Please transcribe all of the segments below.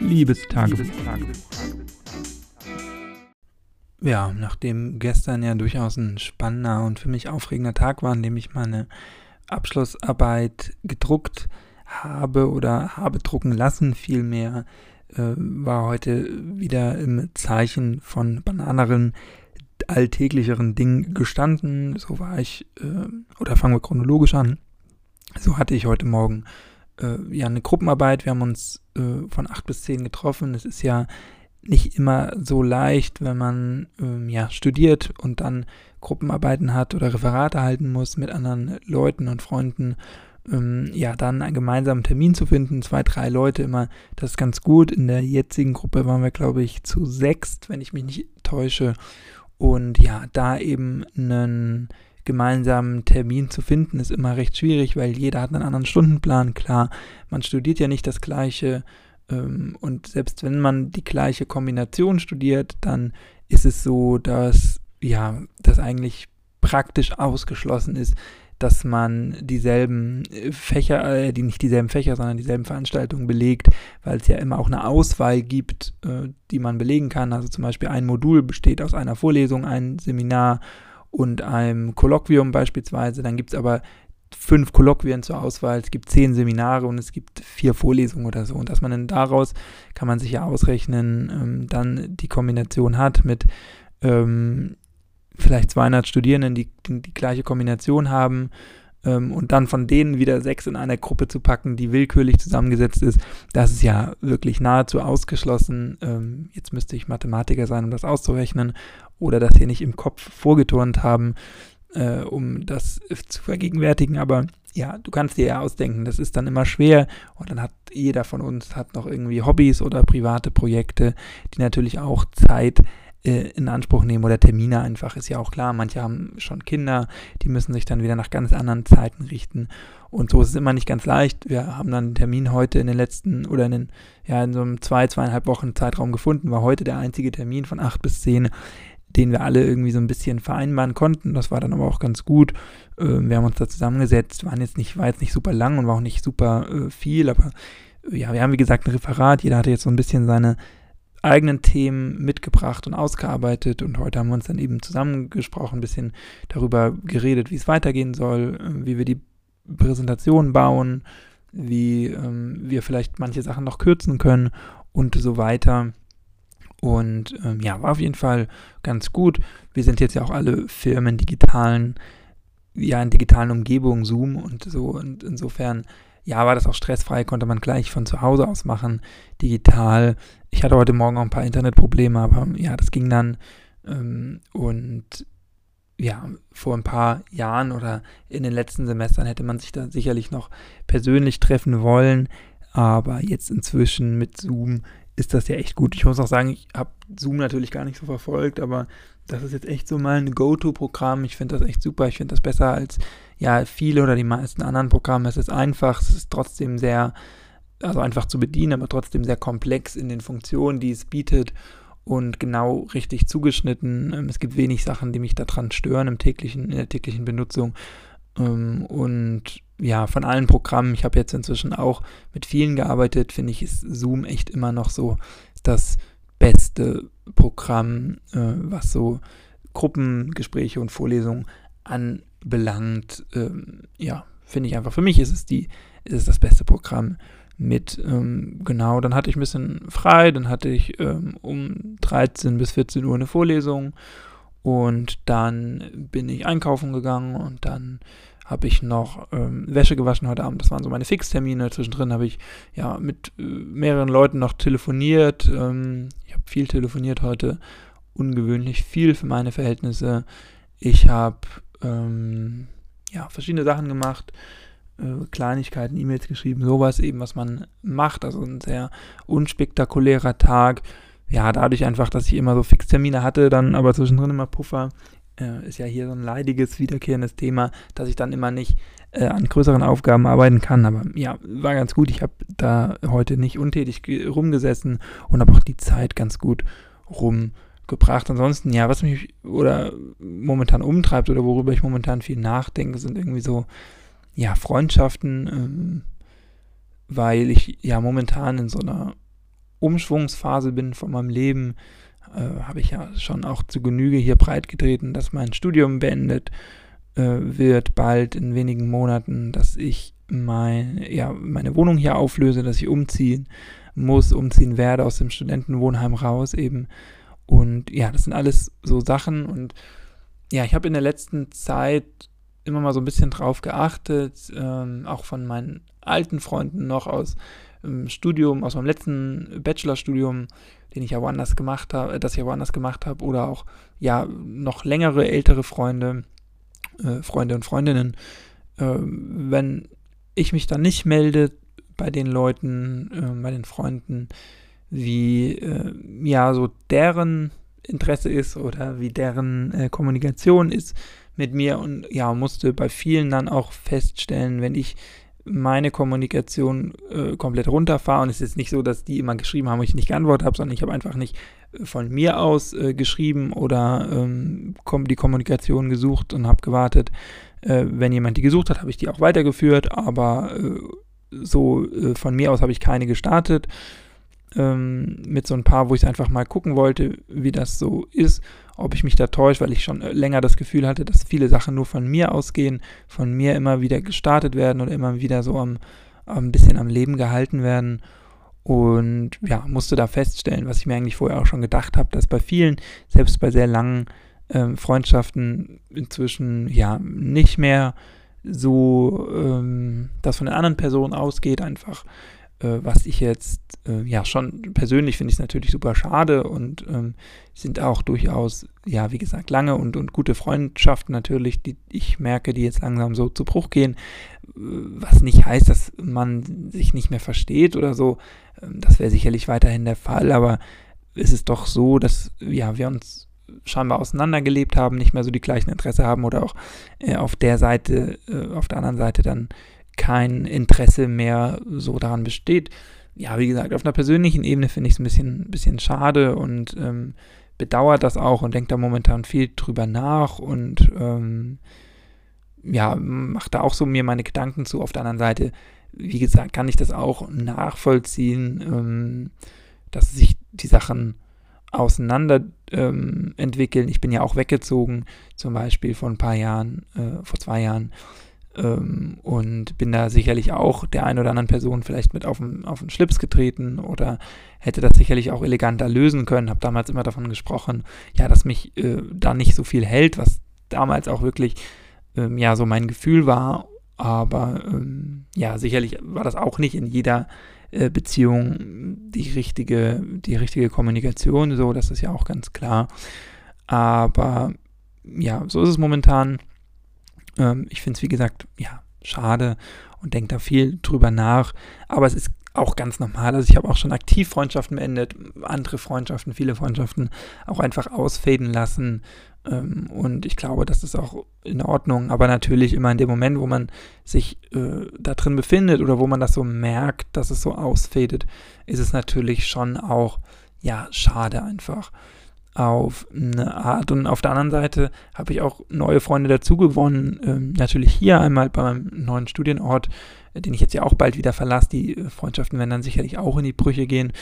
Liebestagebuch. Ja, nachdem gestern ja durchaus ein spannender und für mich aufregender Tag war, an dem ich meine Abschlussarbeit gedruckt habe oder habe drucken lassen, vielmehr äh, war heute wieder im Zeichen von bananeren, alltäglicheren Dingen gestanden. So war ich, äh, oder fangen wir chronologisch an. So hatte ich heute Morgen äh, ja eine Gruppenarbeit. Wir haben uns äh, von acht bis zehn getroffen. Es ist ja nicht immer so leicht, wenn man ähm, ja studiert und dann Gruppenarbeiten hat oder Referate halten muss mit anderen Leuten und Freunden. Ähm, ja, dann einen gemeinsamen Termin zu finden, zwei, drei Leute immer, das ist ganz gut. In der jetzigen Gruppe waren wir, glaube ich, zu sechst, wenn ich mich nicht täusche. Und ja, da eben einen gemeinsamen Termin zu finden, ist immer recht schwierig, weil jeder hat einen anderen Stundenplan. Klar, man studiert ja nicht das gleiche. Ähm, und selbst wenn man die gleiche Kombination studiert, dann ist es so, dass ja, das eigentlich praktisch ausgeschlossen ist, dass man dieselben Fächer, äh, die nicht dieselben Fächer, sondern dieselben Veranstaltungen belegt, weil es ja immer auch eine Auswahl gibt, äh, die man belegen kann. Also zum Beispiel ein Modul besteht aus einer Vorlesung, ein Seminar und einem Kolloquium beispielsweise. Dann gibt es aber fünf Kolloquien zur Auswahl, es gibt zehn Seminare und es gibt vier Vorlesungen oder so. Und dass man dann daraus, kann man sich ja ausrechnen, ähm, dann die Kombination hat mit ähm, vielleicht 200 Studierenden, die, die, die gleiche Kombination haben ähm, und dann von denen wieder sechs in einer Gruppe zu packen, die willkürlich zusammengesetzt ist, das ist ja wirklich nahezu ausgeschlossen. Ähm, jetzt müsste ich Mathematiker sein, um das auszurechnen oder das hier nicht im Kopf vorgeturnt haben, äh, um das zu vergegenwärtigen, aber ja, du kannst dir ja ausdenken, das ist dann immer schwer und dann hat jeder von uns hat noch irgendwie Hobbys oder private Projekte, die natürlich auch Zeit in Anspruch nehmen oder Termine einfach, ist ja auch klar. Manche haben schon Kinder, die müssen sich dann wieder nach ganz anderen Zeiten richten. Und so ist es immer nicht ganz leicht. Wir haben dann einen Termin heute in den letzten oder in den, ja, in so einem zwei, zweieinhalb Wochen Zeitraum gefunden, war heute der einzige Termin von acht bis zehn, den wir alle irgendwie so ein bisschen vereinbaren konnten. Das war dann aber auch ganz gut. Ähm, wir haben uns da zusammengesetzt, waren jetzt nicht, war jetzt nicht super lang und war auch nicht super äh, viel, aber ja, wir haben wie gesagt ein Referat, jeder hatte jetzt so ein bisschen seine eigenen Themen mitgebracht und ausgearbeitet und heute haben wir uns dann eben zusammengesprochen, ein bisschen darüber geredet, wie es weitergehen soll, äh, wie wir die Präsentation bauen, wie ähm, wir vielleicht manche Sachen noch kürzen können und so weiter. Und ähm, ja, war auf jeden Fall ganz gut. Wir sind jetzt ja auch alle Firmen digitalen, ja, in digitalen Umgebungen, Zoom und so. Und insofern ja, war das auch stressfrei, konnte man gleich von zu Hause aus machen, digital. Ich hatte heute Morgen auch ein paar Internetprobleme, aber ja, das ging dann. Ähm, und ja, vor ein paar Jahren oder in den letzten Semestern hätte man sich da sicherlich noch persönlich treffen wollen. Aber jetzt inzwischen mit Zoom ist das ja echt gut. Ich muss auch sagen, ich habe Zoom natürlich gar nicht so verfolgt, aber das ist jetzt echt so mein Go-To-Programm. Ich finde das echt super. Ich finde das besser als ja viele oder die meisten anderen Programme. Es ist einfach, es ist trotzdem sehr, also einfach zu bedienen, aber trotzdem sehr komplex in den Funktionen, die es bietet und genau richtig zugeschnitten. Ähm, es gibt wenig Sachen, die mich daran stören im täglichen, in der täglichen Benutzung. Ähm, und ja, von allen Programmen, ich habe jetzt inzwischen auch mit vielen gearbeitet, finde ich, ist Zoom echt immer noch so das beste Programm, äh, was so Gruppengespräche und Vorlesungen anbelangt. Ähm, ja, finde ich einfach. Für mich ist es die, ist es das beste Programm mit, ähm, genau, dann hatte ich ein bisschen frei, dann hatte ich ähm, um 13 bis 14 Uhr eine Vorlesung und dann bin ich einkaufen gegangen und dann habe ich noch ähm, Wäsche gewaschen heute Abend. Das waren so meine Fixtermine. Zwischendrin habe ich ja mit äh, mehreren Leuten noch telefoniert. Ähm, ich habe viel telefoniert heute. Ungewöhnlich viel für meine Verhältnisse. Ich habe ähm, ja, verschiedene Sachen gemacht. Äh, Kleinigkeiten, E-Mails geschrieben, sowas eben, was man macht. Also ein sehr unspektakulärer Tag. Ja, dadurch einfach, dass ich immer so Fixtermine hatte, dann aber zwischendrin immer Puffer äh, ist ja hier so ein leidiges, wiederkehrendes Thema, dass ich dann immer nicht äh, an größeren Aufgaben arbeiten kann. Aber ja, war ganz gut. Ich habe da heute nicht untätig rumgesessen und habe auch die Zeit ganz gut rumgebracht. Ansonsten, ja, was mich oder momentan umtreibt oder worüber ich momentan viel nachdenke, sind irgendwie so, ja, Freundschaften, ähm, weil ich ja momentan in so einer Umschwungsphase bin von meinem Leben, äh, habe ich ja schon auch zu Genüge hier breitgetreten, dass mein Studium beendet äh, wird, bald in wenigen Monaten, dass ich mein, ja, meine Wohnung hier auflöse, dass ich umziehen muss, umziehen werde aus dem Studentenwohnheim raus eben. Und ja, das sind alles so Sachen und ja, ich habe in der letzten Zeit immer mal so ein bisschen drauf geachtet, ähm, auch von meinen alten Freunden noch aus dem Studium, aus meinem letzten Bachelorstudium, den ich ja woanders gemacht habe, das ich ja woanders gemacht habe, oder auch ja noch längere ältere Freunde, äh, Freunde und Freundinnen, äh, wenn ich mich dann nicht melde bei den Leuten, äh, bei den Freunden, wie äh, ja so deren Interesse ist oder wie deren äh, Kommunikation ist mit mir und ja, musste bei vielen dann auch feststellen, wenn ich meine Kommunikation äh, komplett runterfahre und es ist nicht so, dass die immer geschrieben haben und ich nicht geantwortet habe, sondern ich habe einfach nicht äh, von mir aus äh, geschrieben oder ähm, die Kommunikation gesucht und habe gewartet. Äh, wenn jemand die gesucht hat, habe ich die auch weitergeführt, aber äh, so äh, von mir aus habe ich keine gestartet ähm, mit so ein paar, wo ich einfach mal gucken wollte, wie das so ist, ob ich mich da täusche, weil ich schon äh, länger das Gefühl hatte, dass viele Sachen nur von mir ausgehen, von mir immer wieder gestartet werden oder immer wieder so am, ein bisschen am Leben gehalten werden. Und ja, musste da feststellen, was ich mir eigentlich vorher auch schon gedacht habe, dass bei vielen, selbst bei sehr langen ähm, Freundschaften inzwischen ja nicht mehr so ähm, das von der anderen Person ausgeht, einfach äh, was ich jetzt, äh, ja, schon persönlich finde ich es natürlich super schade und ähm, sind auch durchaus, ja, wie gesagt, lange und, und gute Freundschaften natürlich, die ich merke, die jetzt langsam so zu Bruch gehen, äh, was nicht heißt, dass man sich nicht mehr versteht oder so. Ähm, das wäre sicherlich weiterhin der Fall, aber es ist doch so, dass, ja, wir uns scheinbar auseinandergelebt haben, nicht mehr so die gleichen Interesse haben oder auch äh, auf der Seite, äh, auf der anderen Seite dann kein Interesse mehr so daran besteht. Ja, wie gesagt, auf einer persönlichen Ebene finde ich es ein bisschen, bisschen schade und ähm, bedauert das auch und denkt da momentan viel drüber nach und ähm, ja, macht da auch so mir meine Gedanken zu. Auf der anderen Seite, wie gesagt, kann ich das auch nachvollziehen, ähm, dass sich die Sachen auseinander ähm, entwickeln. Ich bin ja auch weggezogen, zum Beispiel vor ein paar Jahren, äh, vor zwei Jahren ähm, und bin da sicherlich auch der einen oder anderen Person vielleicht mit auf den, auf den Schlips getreten oder hätte das sicherlich auch eleganter lösen können. Habe damals immer davon gesprochen, ja, dass mich äh, da nicht so viel hält, was damals auch wirklich ähm, ja so mein Gefühl war. Aber ähm, ja, sicherlich war das auch nicht in jeder äh, Beziehung die richtige, die richtige Kommunikation. So, das ist ja auch ganz klar. Aber ja, so ist es momentan. Ähm, ich finde es, wie gesagt, ja, schade und denke da viel drüber nach. Aber es ist auch ganz normal. Also ich habe auch schon aktiv Freundschaften beendet, andere Freundschaften, viele Freundschaften auch einfach ausfaden lassen. Ähm, und ich glaube, das ist auch in Ordnung. Aber natürlich immer in dem Moment, wo man sich äh, da drin befindet oder wo man das so merkt, dass es so ausfadet, ist es natürlich schon auch, ja, schade einfach auf eine Art. Und auf der anderen Seite habe ich auch neue Freunde dazu gewonnen. Ähm, natürlich hier einmal bei meinem neuen Studienort, äh, den ich jetzt ja auch bald wieder verlasse. Die äh, Freundschaften werden dann sicherlich auch in die Brüche gehen.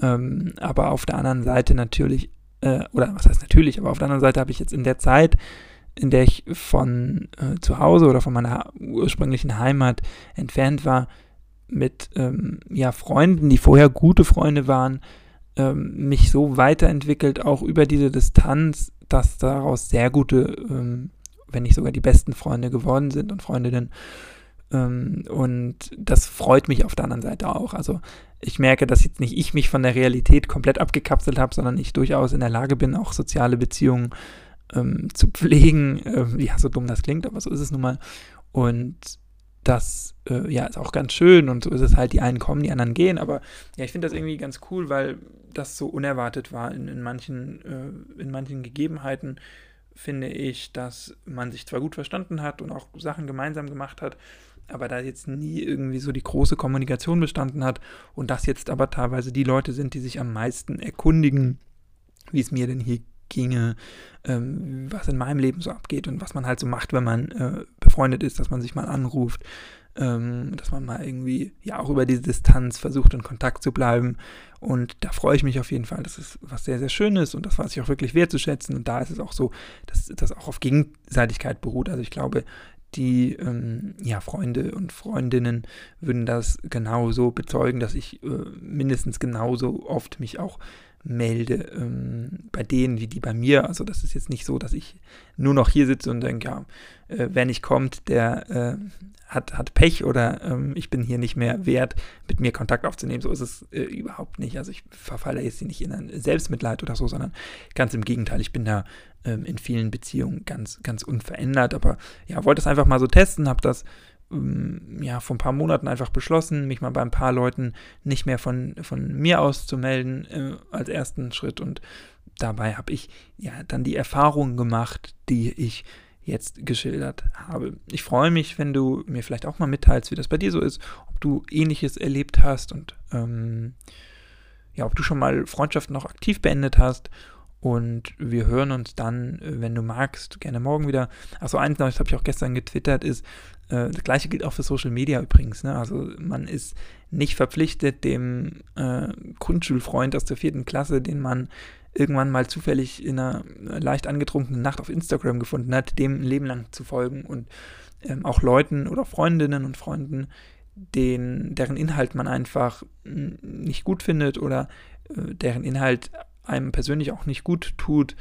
Ähm, aber auf der anderen Seite natürlich, äh, oder was heißt natürlich, aber auf der anderen Seite habe ich jetzt in der Zeit, in der ich von äh, zu Hause oder von meiner ursprünglichen Heimat entfernt war, mit ähm, ja, Freunden, die vorher gute Freunde waren, ähm, mich so weiterentwickelt, auch über diese Distanz, dass daraus sehr gute, ähm, wenn nicht sogar die besten Freunde geworden sind und Freundinnen. Ähm, und das freut mich auf der anderen Seite auch. Also ich merke, dass jetzt nicht ich mich von der Realität komplett abgekapselt habe, sondern ich durchaus in der Lage bin, auch soziale Beziehungen ähm, zu pflegen. Ähm, ja, so dumm das klingt, aber so ist es nun mal. Und das äh, ja ist auch ganz schön und so ist es halt, die einen kommen, die anderen gehen, aber ja, ich finde das irgendwie ganz cool, weil das so unerwartet war in, in manchen, äh, in manchen Gegebenheiten finde ich, dass man sich zwar gut verstanden hat und auch Sachen gemeinsam gemacht hat, aber da jetzt nie irgendwie so die große Kommunikation bestanden hat und das jetzt aber teilweise die Leute sind, die sich am meisten erkundigen, wie es mir denn hier ginge, ähm, was in meinem Leben so abgeht und was man halt so macht, wenn man äh, befreundet ist, dass man sich mal anruft, ähm, dass man mal irgendwie ja auch über diese Distanz versucht, in Kontakt zu bleiben. Und da freue ich mich auf jeden Fall. Das ist was sehr, sehr Schönes und das weiß ich auch wirklich wertzuschätzen. Und da ist es auch so, dass das auch auf Gegenseitigkeit beruht. Also ich glaube, die ähm, ja, Freunde und Freundinnen würden das genauso bezeugen, dass ich äh, mindestens genauso oft mich auch melde ähm, bei denen wie die bei mir. Also das ist jetzt nicht so, dass ich nur noch hier sitze und denke, ja, äh, wer nicht kommt, der äh, hat, hat Pech oder ähm, ich bin hier nicht mehr wert, mit mir Kontakt aufzunehmen. So ist es äh, überhaupt nicht. Also ich verfalle jetzt nicht in ein Selbstmitleid oder so, sondern ganz im Gegenteil. Ich bin da ähm, in vielen Beziehungen ganz, ganz unverändert. Aber ja, wollte es einfach mal so testen, habe das ja, vor ein paar Monaten einfach beschlossen, mich mal bei ein paar Leuten nicht mehr von, von mir aus zu melden äh, als ersten Schritt. Und dabei habe ich ja dann die Erfahrungen gemacht, die ich jetzt geschildert habe. Ich freue mich, wenn du mir vielleicht auch mal mitteilst, wie das bei dir so ist, ob du ähnliches erlebt hast und ähm, ja, ob du schon mal Freundschaften noch aktiv beendet hast. Und wir hören uns dann, wenn du magst, gerne morgen wieder. Achso, eins das habe ich auch gestern getwittert, ist, äh, das gleiche gilt auch für Social Media übrigens. Ne? Also man ist nicht verpflichtet, dem äh, Grundschulfreund aus der vierten Klasse, den man irgendwann mal zufällig in einer leicht angetrunkenen Nacht auf Instagram gefunden hat, dem ein Leben lang zu folgen und ähm, auch Leuten oder Freundinnen und Freunden, den, deren Inhalt man einfach nicht gut findet oder äh, deren Inhalt einem persönlich auch nicht gut tut,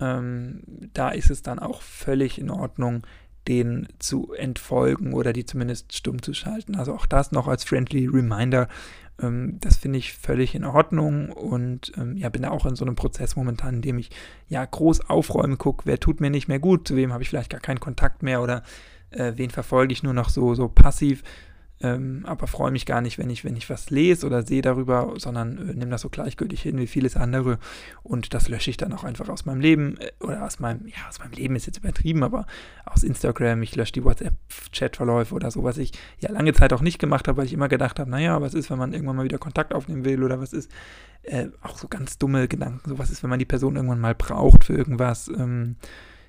ähm, da ist es dann auch völlig in Ordnung, den zu entfolgen oder die zumindest stumm zu schalten. Also auch das noch als friendly Reminder, ähm, das finde ich völlig in Ordnung und ähm, ja, bin da auch in so einem Prozess momentan, in dem ich ja groß aufräumen gucke, wer tut mir nicht mehr gut, zu wem habe ich vielleicht gar keinen Kontakt mehr oder äh, wen verfolge ich nur noch so, so passiv ähm, aber freue mich gar nicht, wenn ich, wenn ich was lese oder sehe darüber, sondern äh, nehme das so gleichgültig hin wie vieles andere. Und das lösche ich dann auch einfach aus meinem Leben äh, oder aus meinem, ja, aus meinem Leben ist jetzt übertrieben, aber aus Instagram, ich lösche die WhatsApp-Chatverläufe oder so, was ich ja lange Zeit auch nicht gemacht habe, weil ich immer gedacht habe, naja, was ist, wenn man irgendwann mal wieder Kontakt aufnehmen will oder was ist, äh, auch so ganz dumme Gedanken, so was ist, wenn man die Person irgendwann mal braucht für irgendwas, ähm,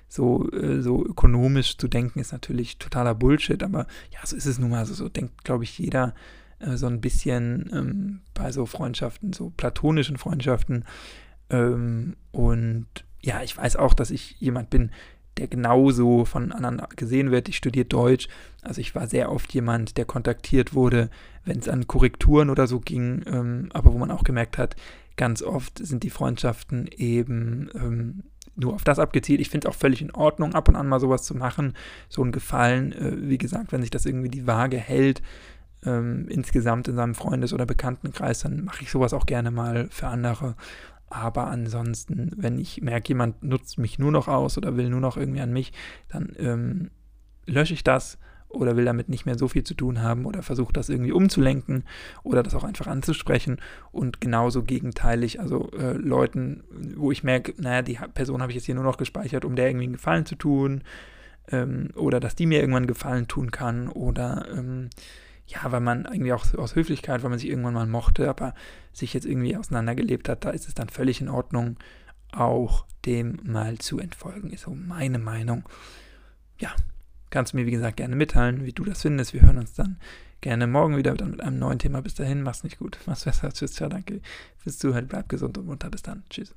so, äh, so ökonomisch zu denken, ist natürlich totaler Bullshit, aber ja, so ist es nun mal. Also so denkt, glaube ich, jeder äh, so ein bisschen ähm, bei so Freundschaften, so platonischen Freundschaften. Ähm, und ja, ich weiß auch, dass ich jemand bin, der genauso von anderen gesehen wird. Ich studiere Deutsch, also ich war sehr oft jemand, der kontaktiert wurde, wenn es an Korrekturen oder so ging, ähm, aber wo man auch gemerkt hat, ganz oft sind die Freundschaften eben ähm, nur auf das abgezielt. Ich finde es auch völlig in Ordnung, ab und an mal sowas zu machen. So ein Gefallen, äh, wie gesagt, wenn sich das irgendwie die Waage hält, ähm, insgesamt in seinem Freundes- oder Bekanntenkreis, dann mache ich sowas auch gerne mal für andere. Aber ansonsten, wenn ich merke, jemand nutzt mich nur noch aus oder will nur noch irgendwie an mich, dann ähm, lösche ich das oder will damit nicht mehr so viel zu tun haben oder versucht das irgendwie umzulenken oder das auch einfach anzusprechen und genauso gegenteilig, also äh, Leuten, wo ich merke, naja, die Person habe ich jetzt hier nur noch gespeichert, um der irgendwie einen Gefallen zu tun ähm, oder dass die mir irgendwann Gefallen tun kann oder ähm, ja, weil man irgendwie auch aus Höflichkeit, weil man sich irgendwann mal mochte, aber sich jetzt irgendwie auseinandergelebt hat, da ist es dann völlig in Ordnung, auch dem mal zu entfolgen, ist so meine Meinung. Ja, Kannst du mir, wie gesagt, gerne mitteilen, wie du das findest. Wir hören uns dann gerne morgen wieder mit einem neuen Thema. Bis dahin, mach's nicht gut. Mach's besser. Tschüss, ciao, danke fürs Zuhören. Bleib gesund und munter. Bis dann. Tschüss.